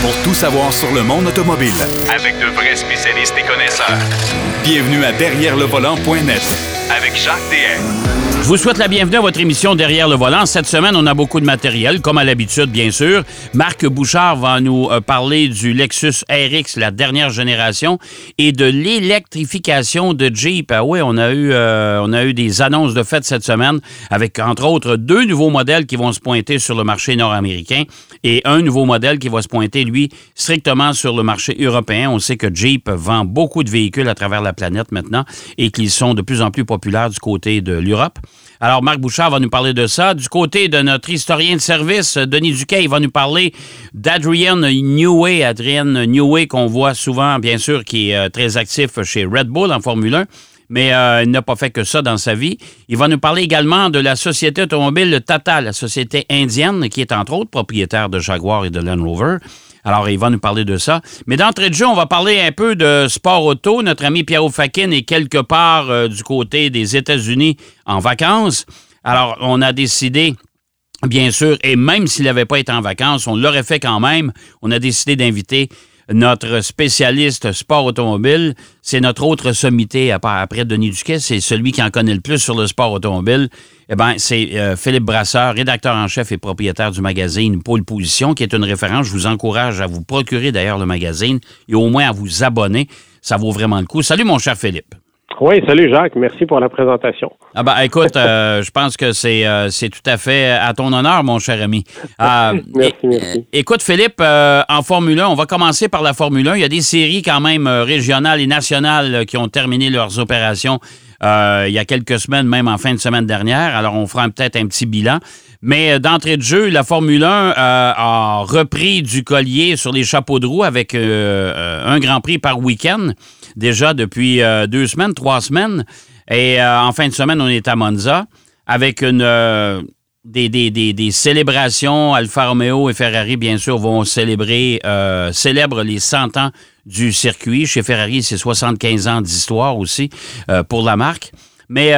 pour tout savoir sur le monde automobile. Avec de vrais spécialistes et connaisseurs. Bienvenue à Derrière le volant.net Avec Jacques DM. Je vous souhaite la bienvenue à votre émission Derrière le volant. Cette semaine, on a beaucoup de matériel, comme à l'habitude, bien sûr. Marc Bouchard va nous euh, parler du Lexus RX, la dernière génération, et de l'électrification de Jeep. Ah oui, on a eu, euh, on a eu des annonces de fête cette semaine, avec entre autres deux nouveaux modèles qui vont se pointer sur le marché nord-américain et un nouveau modèle qui va se pointer, lui, strictement sur le marché européen. On sait que Jeep vend beaucoup de véhicules à travers la planète maintenant et qu'ils sont de plus en plus populaires du côté de l'Europe. Alors, Marc Bouchard va nous parler de ça. Du côté de notre historien de service, Denis Duquet, il va nous parler d'Adrian Newey. Adrian Newey, qu'on voit souvent, bien sûr, qui est euh, très actif chez Red Bull en Formule 1 mais euh, il n'a pas fait que ça dans sa vie. Il va nous parler également de la société automobile Tata, la société indienne, qui est entre autres propriétaire de Jaguar et de Land Rover. Alors, il va nous parler de ça. Mais d'entrée de jeu, on va parler un peu de sport auto. Notre ami Pierre Fakin est quelque part euh, du côté des États-Unis en vacances. Alors, on a décidé Bien sûr, et même s'il n'avait pas été en vacances, on l'aurait fait quand même. On a décidé d'inviter notre spécialiste sport automobile. C'est notre autre sommité après Denis Duquet. C'est celui qui en connaît le plus sur le sport automobile. Eh bien, c'est euh, Philippe Brasseur, rédacteur en chef et propriétaire du magazine Pôle Position, qui est une référence. Je vous encourage à vous procurer d'ailleurs le magazine et au moins à vous abonner. Ça vaut vraiment le coup. Salut, mon cher Philippe. Oui, salut Jacques, merci pour la présentation. Ah ben, écoute, euh, je pense que c'est euh, c'est tout à fait à ton honneur, mon cher ami. Euh, merci, merci. Écoute, Philippe, en Formule 1, on va commencer par la Formule 1. Il y a des séries quand même régionales et nationales qui ont terminé leurs opérations il y a quelques semaines, même en fin de semaine dernière. Alors, on fera peut-être un petit bilan. Mais d'entrée de jeu, la Formule 1 a repris du collier sur les chapeaux de roue avec un Grand Prix par week-end déjà depuis euh, deux semaines, trois semaines. Et euh, en fin de semaine, on est à Monza avec une, euh, des, des, célébrations. Alfa Romeo et Ferrari, bien sûr, vont célébrer, célèbrent les 100 ans du circuit. Chez Ferrari, c'est 75 ans d'histoire aussi pour la marque. Mais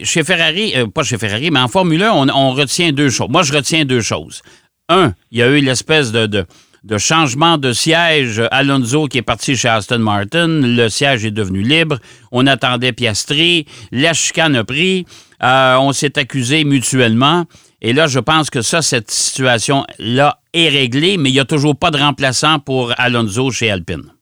chez Ferrari, pas chez Ferrari, mais en Formule 1, on, retient deux choses. Moi, je retiens deux choses. Un, il y a eu l'espèce de de changement de siège. Alonso qui est parti chez Aston Martin, le siège est devenu libre. On attendait Piastri, la chicane a pris, euh, on s'est accusé mutuellement. Et là, je pense que ça, cette situation-là est réglée, mais il n'y a toujours pas de remplaçant pour Alonso chez Alpine.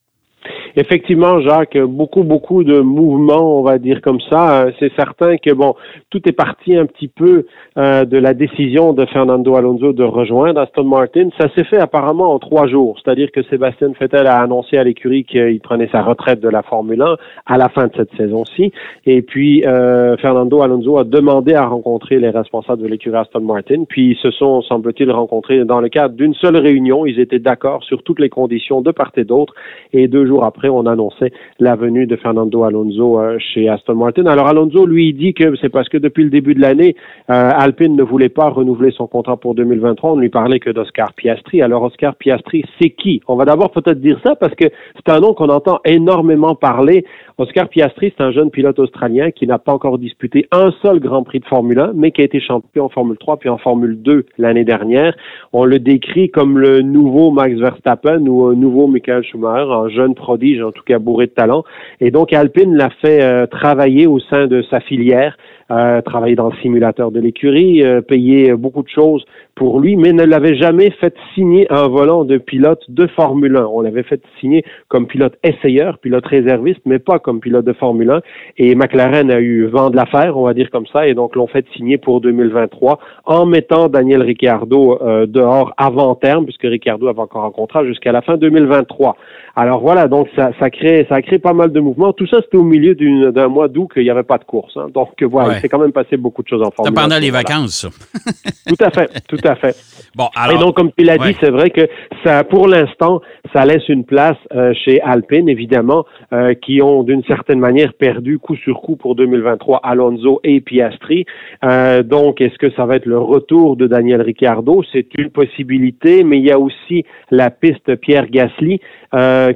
Effectivement, Jacques, beaucoup, beaucoup de mouvements, on va dire comme ça. C'est certain que, bon, tout est parti un petit peu euh, de la décision de Fernando Alonso de rejoindre Aston Martin. Ça s'est fait apparemment en trois jours, c'est-à-dire que Sébastien Vettel a annoncé à l'écurie qu'il prenait sa retraite de la Formule 1 à la fin de cette saison-ci. Et puis, euh, Fernando Alonso a demandé à rencontrer les responsables de l'écurie Aston Martin. Puis, ils se sont, semble-t-il, rencontrés dans le cadre d'une seule réunion. Ils étaient d'accord sur toutes les conditions de part et d'autre. Et deux jours après, on annonçait la venue de Fernando Alonso euh, chez Aston Martin. Alors Alonso, lui, dit que c'est parce que depuis le début de l'année, euh, Alpine ne voulait pas renouveler son contrat pour 2023. On ne lui parlait que d'Oscar Piastri. Alors Oscar Piastri, c'est qui? On va d'abord peut-être dire ça parce que c'est un nom qu'on entend énormément parler. Oscar Piastri, c'est un jeune pilote australien qui n'a pas encore disputé un seul Grand Prix de Formule 1, mais qui a été champion en Formule 3 puis en Formule 2 l'année dernière. On le décrit comme le nouveau Max Verstappen ou un nouveau Michael Schumacher, un jeune prodige, en tout cas bourré de talent. Et donc Alpine l'a fait euh, travailler au sein de sa filière euh, travaillé dans le simulateur de l'écurie, euh, payé beaucoup de choses pour lui, mais ne l'avait jamais fait signer un volant de pilote de Formule 1. On l'avait fait signer comme pilote essayeur, pilote réserviste, mais pas comme pilote de Formule 1. Et McLaren a eu vent de l'affaire, on va dire comme ça, et donc l'ont fait signer pour 2023 en mettant Daniel Ricciardo euh, dehors avant terme, puisque Ricciardo avait encore un contrat jusqu'à la fin 2023. Alors voilà, donc ça, ça crée, ça a créé pas mal de mouvements. Tout ça, c'était au milieu d'un mois d'août qu'il n'y avait pas de course. Hein. Donc voilà, c'est quand même passé beaucoup de choses en Formule pendant les vacances, tout à fait, tout à fait. Bon, alors, Et donc, comme tu l'as dit, c'est vrai que ça, pour l'instant, ça laisse une place euh, chez Alpine, évidemment, euh, qui ont d'une certaine manière perdu coup sur coup pour 2023 Alonso et Piastri. Euh, donc, est-ce que ça va être le retour de Daniel Ricciardo? C'est une possibilité, mais il y a aussi la piste Pierre Gasly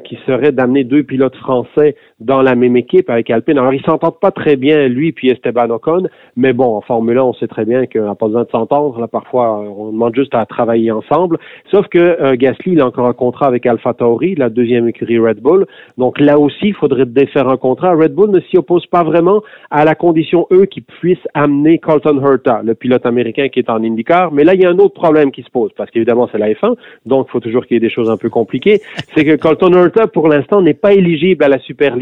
qui serait d'amener deux pilotes français dans la même équipe avec Alpine. Alors, ils s'entendent pas très bien, lui puis Esteban Ocon. Mais bon, en Formule 1, on sait très bien qu'on n'a pas besoin de s'entendre. Là, parfois, on demande juste à travailler ensemble. Sauf que euh, Gasly, il a encore un contrat avec Alpha Tauri, la deuxième écurie Red Bull. Donc là aussi, il faudrait défaire un contrat. Red Bull ne s'y oppose pas vraiment à la condition, eux, qu'ils puissent amener Colton Herta, le pilote américain qui est en IndyCar. Mais là, il y a un autre problème qui se pose, parce qu'évidemment, c'est la F1, donc il faut toujours qu'il y ait des choses un peu compliquées. C'est que Colton Herta, pour l'instant, n'est pas éligible à la super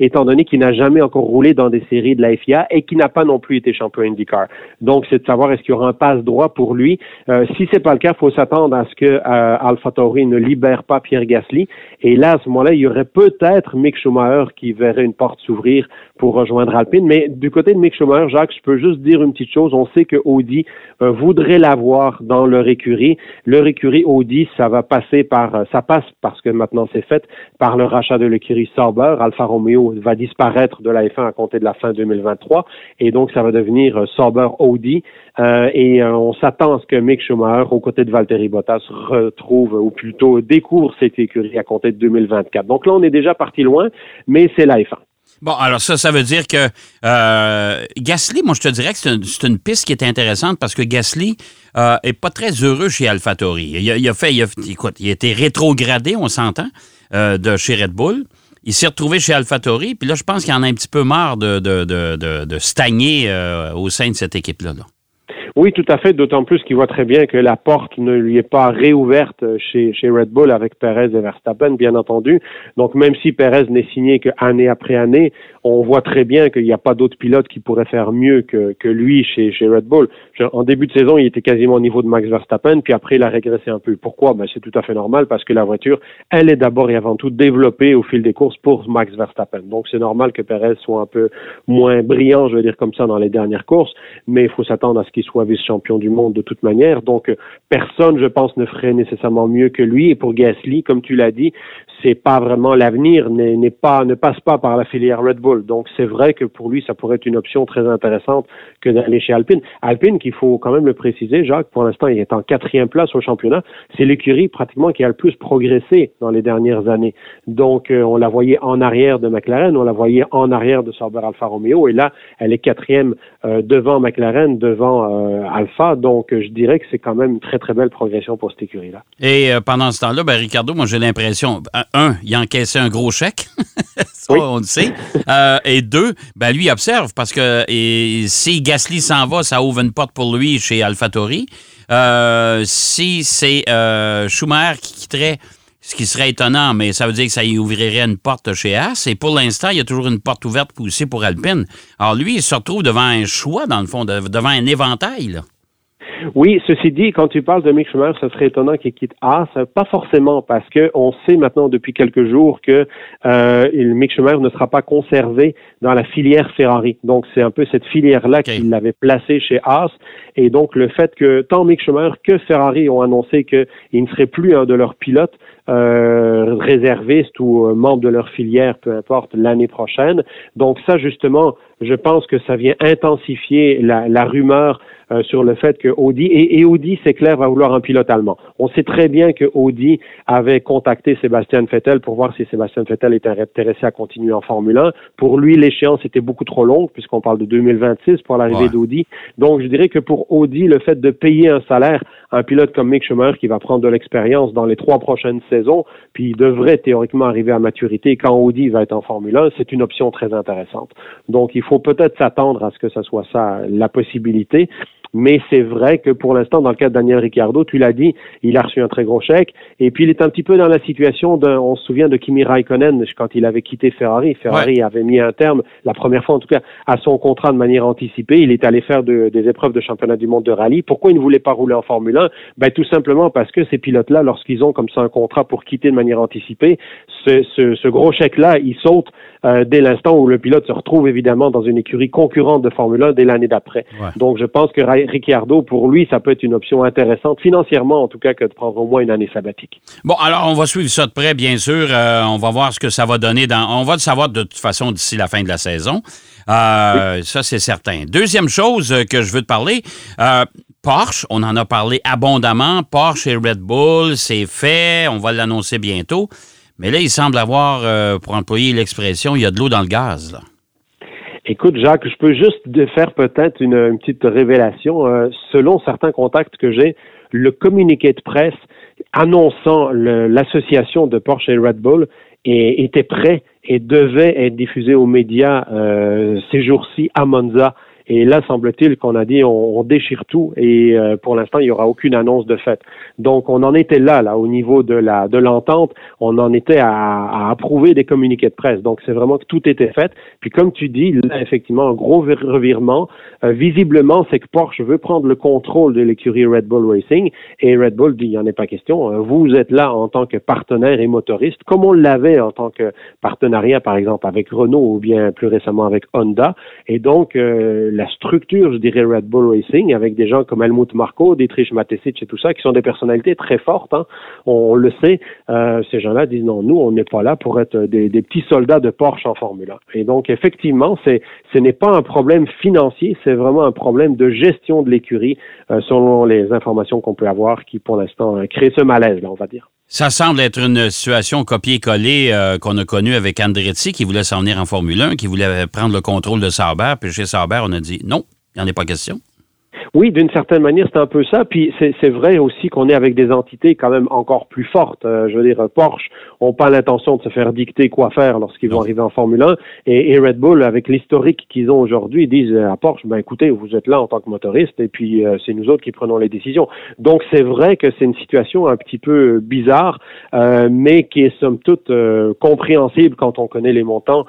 étant donné qu'il n'a jamais encore roulé dans des séries de la FIA et qui n'a pas non plus été champion IndyCar. Donc, c'est de savoir est-ce qu'il y aura un passe droit pour lui. Euh, si c'est pas le cas, faut s'attendre à ce que euh, AlphaTauri ne libère pas Pierre Gasly. Et là, à ce moment-là, il y aurait peut-être Mick Schumacher qui verrait une porte s'ouvrir pour rejoindre Alpine. Mais du côté de Mick Schumacher, Jacques, je peux juste dire une petite chose. On sait que Audi euh, voudrait l'avoir dans leur écurie. Leur écurie Audi, ça va passer par, ça passe parce que maintenant c'est fait, par le rachat de l'écurie Sauber. Alfa Romeo va disparaître de la F1 à compter de la fin 2023. Et donc, ça va devenir euh, Sauber Audi. et on s'attend à ce que Mick Schumacher, aux côtés de Valtteri Bottas, retrouve, ou plutôt découvre cette écurie à compter de 2024. Donc là, on est déjà parti loin, mais c'est la F1. Bon, alors ça, ça veut dire que euh, Gasly, moi, je te dirais que c'est une, piste qui est intéressante parce que Gasly euh, est pas très heureux chez AlphaTauri. Il il a fait, écoute, il a été rétrogradé, on s'entend, euh, chez Red Bull. Il s'est retrouvé chez AlphaTauri, puis là, je pense qu'il en a un petit peu marre de, de, de, de stagner euh, au sein de cette équipe-là. Là. Oui, tout à fait, d'autant plus qu'il voit très bien que la porte ne lui est pas réouverte chez, chez Red Bull avec Perez et Verstappen, bien entendu. Donc, même si Perez n'est signé qu'année après année, on voit très bien qu'il n'y a pas d'autres pilotes qui pourraient faire mieux que, que lui chez, chez Red Bull. En début de saison, il était quasiment au niveau de Max Verstappen, puis après, il a régressé un peu. Pourquoi? Ben, c'est tout à fait normal parce que la voiture, elle est d'abord et avant tout développée au fil des courses pour Max Verstappen. Donc, c'est normal que Perez soit un peu moins brillant, je veux dire comme ça, dans les dernières courses, mais il faut s'attendre à ce qu'il soit vice-champion du monde de toute manière. Donc, personne, je pense, ne ferait nécessairement mieux que lui. Et pour Gasly, comme tu l'as dit, c'est pas vraiment l'avenir, n'est pas, ne passe pas par la filière Red Bull. Donc, c'est vrai que pour lui, ça pourrait être une option très intéressante que d'aller chez Alpine. Alpine, qu'il faut quand même le préciser, Jacques, pour l'instant, il est en quatrième place au championnat. C'est l'écurie pratiquement qui a le plus progressé dans les dernières années. Donc, euh, on la voyait en arrière de McLaren, on la voyait en arrière de Sauber Alfa Romeo, et là, elle est quatrième euh, devant McLaren, devant Alpha. Donc, je dirais que c'est quand même une très, très belle progression pour cette écurie-là. Et euh, pendant ce temps-là, ben, Ricardo, moi, j'ai l'impression, un, il a encaissé un gros chèque. Ça, on le sait. Euh, et deux, ben, lui, observe parce que et, si Gasly s'en va, ça ouvre une porte pour lui chez AlphaTauri. Euh, si c'est Schumacher qui quitterait, ce qui serait étonnant, mais ça veut dire que ça y ouvrirait une porte chez As. Et pour l'instant, il y a toujours une porte ouverte aussi pour Alpine. Alors lui, il se retrouve devant un choix, dans le fond, devant un éventail. Là. Oui, ceci dit, quand tu parles de Mick Schumacher, ce serait étonnant qu'il quitte Haas. Pas forcément, parce que on sait maintenant depuis quelques jours que euh, Mick Schumacher ne sera pas conservé dans la filière Ferrari. Donc, c'est un peu cette filière-là qu'il avait placée chez Haas. Et donc, le fait que tant Mick Schumacher que Ferrari ont annoncé qu'il ne serait plus un de leurs pilotes, euh, réservistes ou euh, membres de leur filière, peu importe, l'année prochaine. Donc ça, justement, je pense que ça vient intensifier la, la rumeur euh, sur le fait que Audi, et, Audi, c'est clair, va vouloir un pilote allemand. On sait très bien que Audi avait contacté Sébastien Vettel pour voir si Sébastien Vettel était intéressé à continuer en Formule 1. Pour lui, l'échéance était beaucoup trop longue, puisqu'on parle de 2026 pour l'arrivée d'Audi. Donc, je dirais que pour Audi, le fait de payer un salaire à un pilote comme Mick Schumacher qui va prendre de l'expérience dans les trois prochaines saisons, puis il devrait théoriquement arriver à maturité quand Audi va être en Formule 1, c'est une option très intéressante. Donc, il faut peut-être s'attendre à ce que ce soit ça la possibilité. Mais c'est vrai que pour l'instant, dans le cas de Daniel Ricciardo, tu l'as dit, il a reçu un très gros chèque. Et puis, il est un petit peu dans la situation d'un, on se souvient de Kimi Raikkonen quand il avait quitté Ferrari. Ferrari avait mis un terme, la première fois en tout cas, à son contrat de manière anticipée. Il est allé faire des épreuves de championnat du monde de rallye. Pourquoi il ne voulait pas rouler en Formule 1? Ben, tout simplement parce que ces pilotes-là, lorsqu'ils ont comme ça un contrat pour quitter de manière anticipée, ce, ce, ce gros chèque-là, il saute euh, dès l'instant où le pilote se retrouve évidemment dans une écurie concurrente de Formule 1 dès l'année d'après. Donc je pense que Ricciardo, pour lui, ça peut être une option intéressante, financièrement en tout cas, que de prendre au moins une année sabbatique. Bon, alors on va suivre ça de près, bien sûr. Euh, on va voir ce que ça va donner. Dans... On va le savoir de toute façon d'ici la fin de la saison. Euh, ça, c'est certain. Deuxième chose que je veux te parler, Porsche, on en a parlé abondamment. Porsche et Red Bull, c'est fait. On va l'annoncer bientôt. Mais là, il semble avoir, euh, pour employer l'expression, il y a de l'eau dans le gaz. Écoute, Jacques, je peux juste faire peut-être une, petite révélation. Euh, selon certains contacts que j'ai, le communiqué de presse annonçant l'association de Porsche et Red Bull était prêt et devait être diffusé aux médias euh, ces jours-ci à Monza et là, semble-t-il qu'on a dit on, déchire tout et euh, pour l'instant, il n'y aura aucune annonce de fait. Donc, on en était là, là, au niveau de la de l'entente, on en était à, à, approuver des communiqués de presse. Donc, c'est vraiment que tout était fait. Puis, comme tu dis, là, effectivement, un gros revirement. Euh, visiblement, c'est que Porsche veut prendre le contrôle de l'écurie Red Bull Racing et Red Bull dit il n'y en a pas question. Euh, vous êtes là en tant que partenaire et motoriste, comme on l'avait en tant que partenariat, par exemple, avec Renault ou bien plus récemment avec Honda. Et donc, la structure, je dirais, Red Bull Racing, avec des gens comme Helmut Marko, Dietrich Matesic et tout ça, qui sont des personnalités très fortes. Hein. On, le sait. Euh, ces gens-là disent non, nous, on n'est pas là pour être des, petits soldats de Porsche en Formule 1. Et donc, effectivement, c'est, ce n'est pas un problème financier, c'est vraiment un problème de gestion de l'écurie, euh, selon les informations qu'on peut avoir, qui pour l'instant euh, créent ce malaise, là, on va dire. Ça semble être une situation copier-coller euh, qu'on a connue avec Andretti qui voulait s'en venir en Formule 1, qui voulait prendre le contrôle de Sauber. Puis chez Sauber, on a dit non, il n'y en a pas question. Oui, d'une certaine manière, c'est un peu ça. Puis c'est vrai aussi qu'on est avec des entités quand même encore plus fortes. Euh, je veux dire, Porsche n'ont pas l'intention de se faire dicter quoi faire lorsqu'ils vont arriver en Formule 1. Et, Red Bull, avec l'historique qu'ils ont aujourd'hui, disent à Porsche, ben écoutez, vous êtes là en tant que motoriste et puis euh, c'est nous autres qui prenons les décisions. Donc c'est vrai que c'est une situation un petit peu bizarre, euh, mais qui est somme toute compréhensible quand on connaît les montants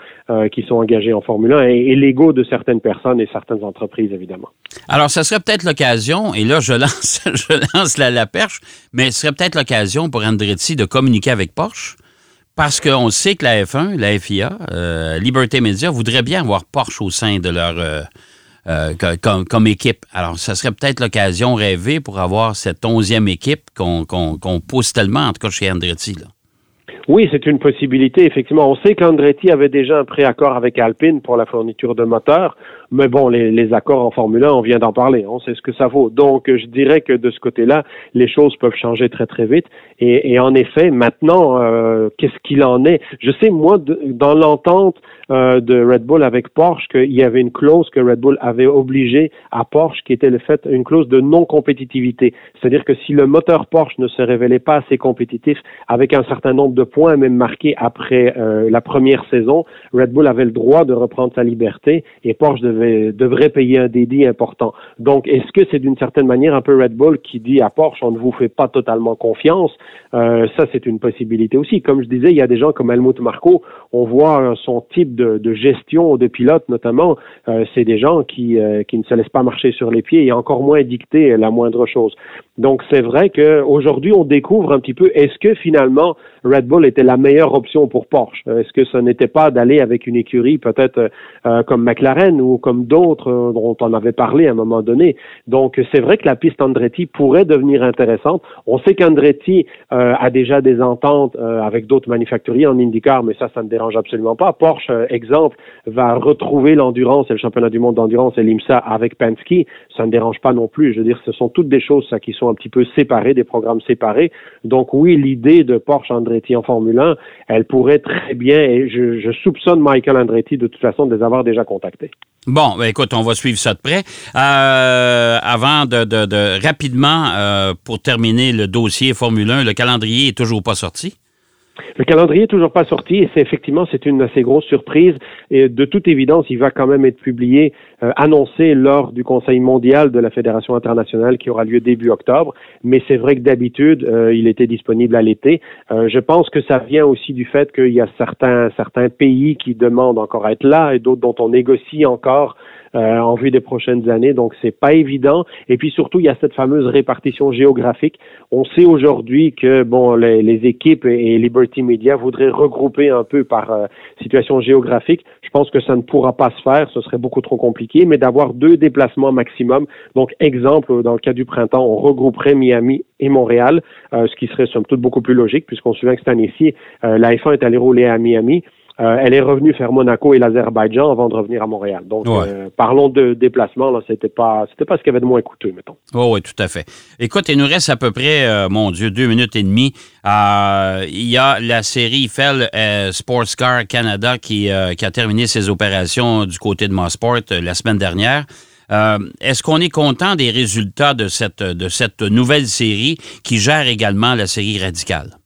qui sont engagés en Formule 1 et, et l'ego de certaines personnes et certaines entreprises, évidemment. Alors, ça serait peut-être l'occasion, et là, je lance, je lance la, perche, mais ce serait peut-être l'occasion pour Andretti de communiquer avec Porsche, parce qu'on sait que la F1, la FIA, euh, Liberté Media voudrait bien avoir Porsche au sein de leur... Euh, euh, comme, équipe. Alors, ça serait peut-être l'occasion rêvée pour avoir cette onzième équipe qu'on pousse tellement, en tout cas chez Andretti. Oui, c'est une possibilité, effectivement. On sait qu'Andretti avait déjà un préaccord avec Alpine pour la fourniture de moteurs, mais bon, les, accords en Formule 1, on vient d'en parler, on sait ce que ça vaut. Donc, je dirais que de ce côté-là, les choses peuvent changer très, très vite. Et, en effet, maintenant, euh, qu'est-ce qu'il en est? Je sais, moi, dans l'entente euh, de Red Bull avec Porsche, qu'il y avait une clause que Red Bull avait obligée à Porsche, qui était le fait, une clause de non-compétitivité. C'est-à-dire que si le moteur Porsche ne se révélait pas assez compétitif avec un certain nombre de points, même marqués après euh, la première saison, Red Bull avait le droit de reprendre sa liberté et Porsche devrait payer un dédit important. Donc, est-ce que c'est d'une certaine manière un peu Red Bull qui dit à Porsche, on ne vous fait pas totalement confiance? Euh, ça, c'est une possibilité aussi. Comme je disais, il y a des gens comme Helmut Marko, on voit son type de, gestion de pilote notamment, euh, c'est des gens qui, qui ne se laissent pas marcher sur les pieds et encore moins dicter la moindre chose. Donc, c'est vrai qu'aujourd'hui, on découvre un petit peu, est-ce que finalement, Red Bull était la meilleure option pour Porsche? Euh, est-ce que ce n'était pas d'aller avec une écurie peut-être euh, euh, comme McLaren ou comme d'autres dont on avait parlé à un moment donné? Donc, c'est vrai que la piste Andretti pourrait devenir intéressante. On sait qu'Andretti a déjà des ententes avec d'autres manufacturiers en IndyCar, mais ça, ça ne dérange absolument pas. Porsche, exemple, va retrouver l'endurance et le championnat du monde d'endurance et l'IMSA avec Penske. Ça ne dérange pas non plus. Je veux dire, ce sont toutes des choses ça, qui sont un petit peu séparées, des programmes séparés. Donc oui, l'idée de Porsche Andretti en Formule 1, elle pourrait très bien, et je, soupçonne Michael Andretti de toute façon de les avoir déjà contactés. Bon, ben écoute, on va suivre ça de près. Euh, avant de, rapidement, euh, pour terminer le dossier Formule 1, le calendrier est toujours pas sorti. Le calendrier est toujours pas sorti et c'est effectivement c'est une assez grosse surprise et de toute évidence il va quand même être publié, euh, annoncé lors du Conseil mondial de la Fédération internationale qui aura lieu début octobre. Mais c'est vrai que d'habitude euh, il était disponible à l'été. Euh, je pense que ça vient aussi du fait qu'il y a certains certains pays qui demandent encore à être là et d'autres dont on négocie encore euh, en vue des prochaines années. Donc, c'est pas évident. Et puis surtout, il y a cette fameuse répartition géographique. On sait aujourd'hui que bon, les, les, équipes et Liberty Media voudraient regrouper un peu par euh, situation géographique. Je pense que ça ne pourra pas se faire. Ce serait beaucoup trop compliqué. Mais d'avoir deux déplacements maximum. Donc, exemple, dans le cas du printemps, on regrouperait Miami et Montréal, euh, ce qui serait somme toute beaucoup plus logique puisqu'on se souvient que cette année-ci, la F1 est allée rouler à Miami. Euh, elle est revenue faire Monaco et l'Azerbaïdjan avant de revenir à Montréal. Donc, euh, parlons de déplacement. Là, c'était pas, c'était pas ce qu'il y avait de moins coûteux, mettons. Oh, oui, tout à fait. Écoute, il nous reste à peu près, euh, mon Dieu, deux minutes et demie. il y a la série Fell Sports Car Canada qui, qui a terminé ses opérations du côté de Mossport la semaine dernière. Est-ce qu'on est content des résultats de cette, de cette nouvelle série qui gère également la série radicale?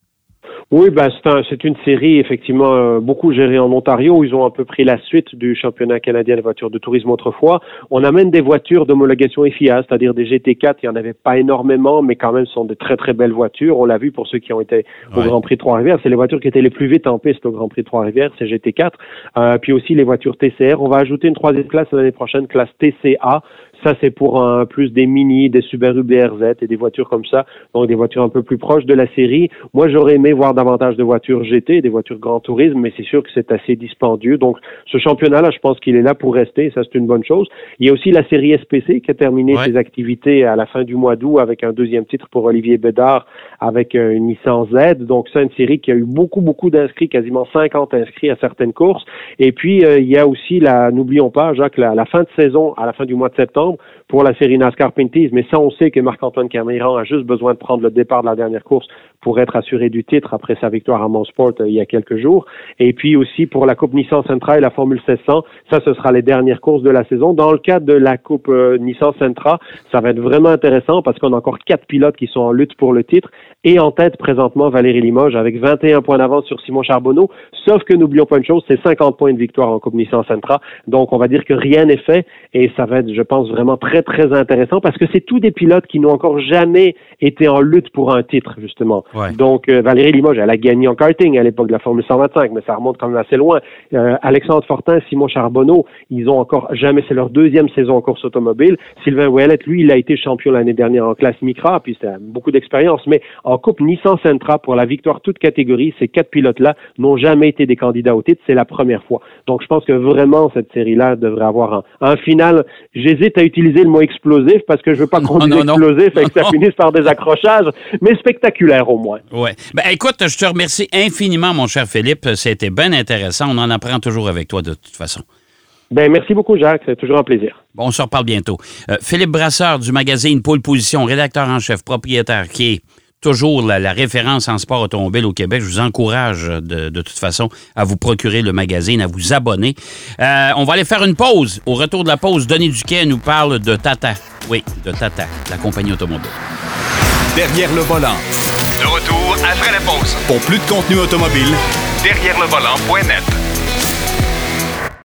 Oui, ben c'est une série effectivement euh, beaucoup gérée en Ontario. Ils ont un peu pris la suite du championnat canadien des voitures de tourisme autrefois. On amène des voitures d'homologation FIA, c'est-à-dire des GT4. Il n'y en avait pas énormément, mais quand même ce sont de très très belles voitures. On l'a vu pour ceux qui ont été au Grand Prix de Trois-Rivières. C'est les voitures qui étaient les plus vite en piste au Grand Prix de Trois-Rivières, c'est GT4. Euh, puis aussi les voitures TCR. On va ajouter une troisième classe l'année prochaine, classe TCA. Ça, c'est pour un, plus des Mini, des Subaru BRZ et des voitures comme ça, donc des voitures un peu plus proches de la série. Moi, j'aurais aimé voir davantage de voitures GT, des voitures Grand Tourisme, mais c'est sûr que c'est assez dispendieux. Donc, ce championnat-là, je pense qu'il est là pour rester. Ça, c'est une bonne chose. Il y a aussi la série SPC qui a terminé ses activités à la fin du mois d'août avec un deuxième titre pour Olivier Bédard avec euh, une Nissan Z. Donc, c'est une série qui a eu beaucoup, beaucoup d'inscrits, quasiment 50 inscrits à certaines courses. Et puis, euh, il y a aussi la, n'oublions pas, Jacques, la, la fin de saison, à la fin du mois de septembre, pour la série NASCAR Pinties, mais ça, on sait que Marc-Antoine Camiran a juste besoin de prendre le départ de la dernière course pour être assuré du titre après sa victoire à Monsport euh, il y a quelques jours. Et puis aussi pour la Coupe Nissan Sentra et la Formule 1600, ça, ce sera les dernières courses de la saison. Dans le cadre de la Coupe euh, Nissan Sentra, ça va être vraiment intéressant parce qu'on a encore quatre pilotes qui sont en lutte pour le titre et en tête présentement Valérie Limoges avec 21 points d'avance sur Simon Charbonneau. Sauf que n'oublions pas une chose, c'est 50 points de victoire en Coupe Nissan Sentra. Donc on va dire que rien n'est fait et ça va être, je pense, vraiment très très intéressant parce que c'est tous des pilotes qui n'ont encore jamais été en lutte pour un titre justement. Donc euh, Valérie Limoges, elle a gagné en karting à l'époque de la Formule 125, mais ça remonte quand même assez loin. Euh, Alexandre Fortin, Simon Charbonneau, ils ont encore jamais, c'est leur deuxième saison en course automobile. Sylvain Ouellet, lui, il a été champion l'année dernière en classe Micra, puis c'est beaucoup d'expérience, mais en Coupe Nissan Sentra pour la victoire toute catégorie. Ces quatre pilotes-là n'ont jamais été des candidats au titre. C'est la première fois. Donc, je pense que vraiment, cette série-là devrait avoir un, un final. J'hésite à utiliser le mot explosif parce que je veux pas qu'on dise explosif et que ça finisse par des accrochages, mais spectaculaire au moins. Ouais. Ben, écoute, je te remercie infiniment, mon cher Philippe. C'était bien intéressant. On en apprend toujours avec toi de toute façon. Ben, merci beaucoup, Jacques. C'est toujours un plaisir. Bon, on se reparle bientôt. Euh, Philippe Brasseur du magazine Pôle Position, rédacteur en chef, propriétaire, qui est toujours la, référence en sport automobile au Québec. Je vous encourage de, toute façon à vous procurer le magazine, à vous abonner. Euh, on va aller faire une pause. Au retour de la pause, Denis Duquet nous parle de Tata. Oui, de Tata, la compagnie automobile. Derrière le volant. De retour après la pause. Pour plus de contenu automobile, derrière le volant.net.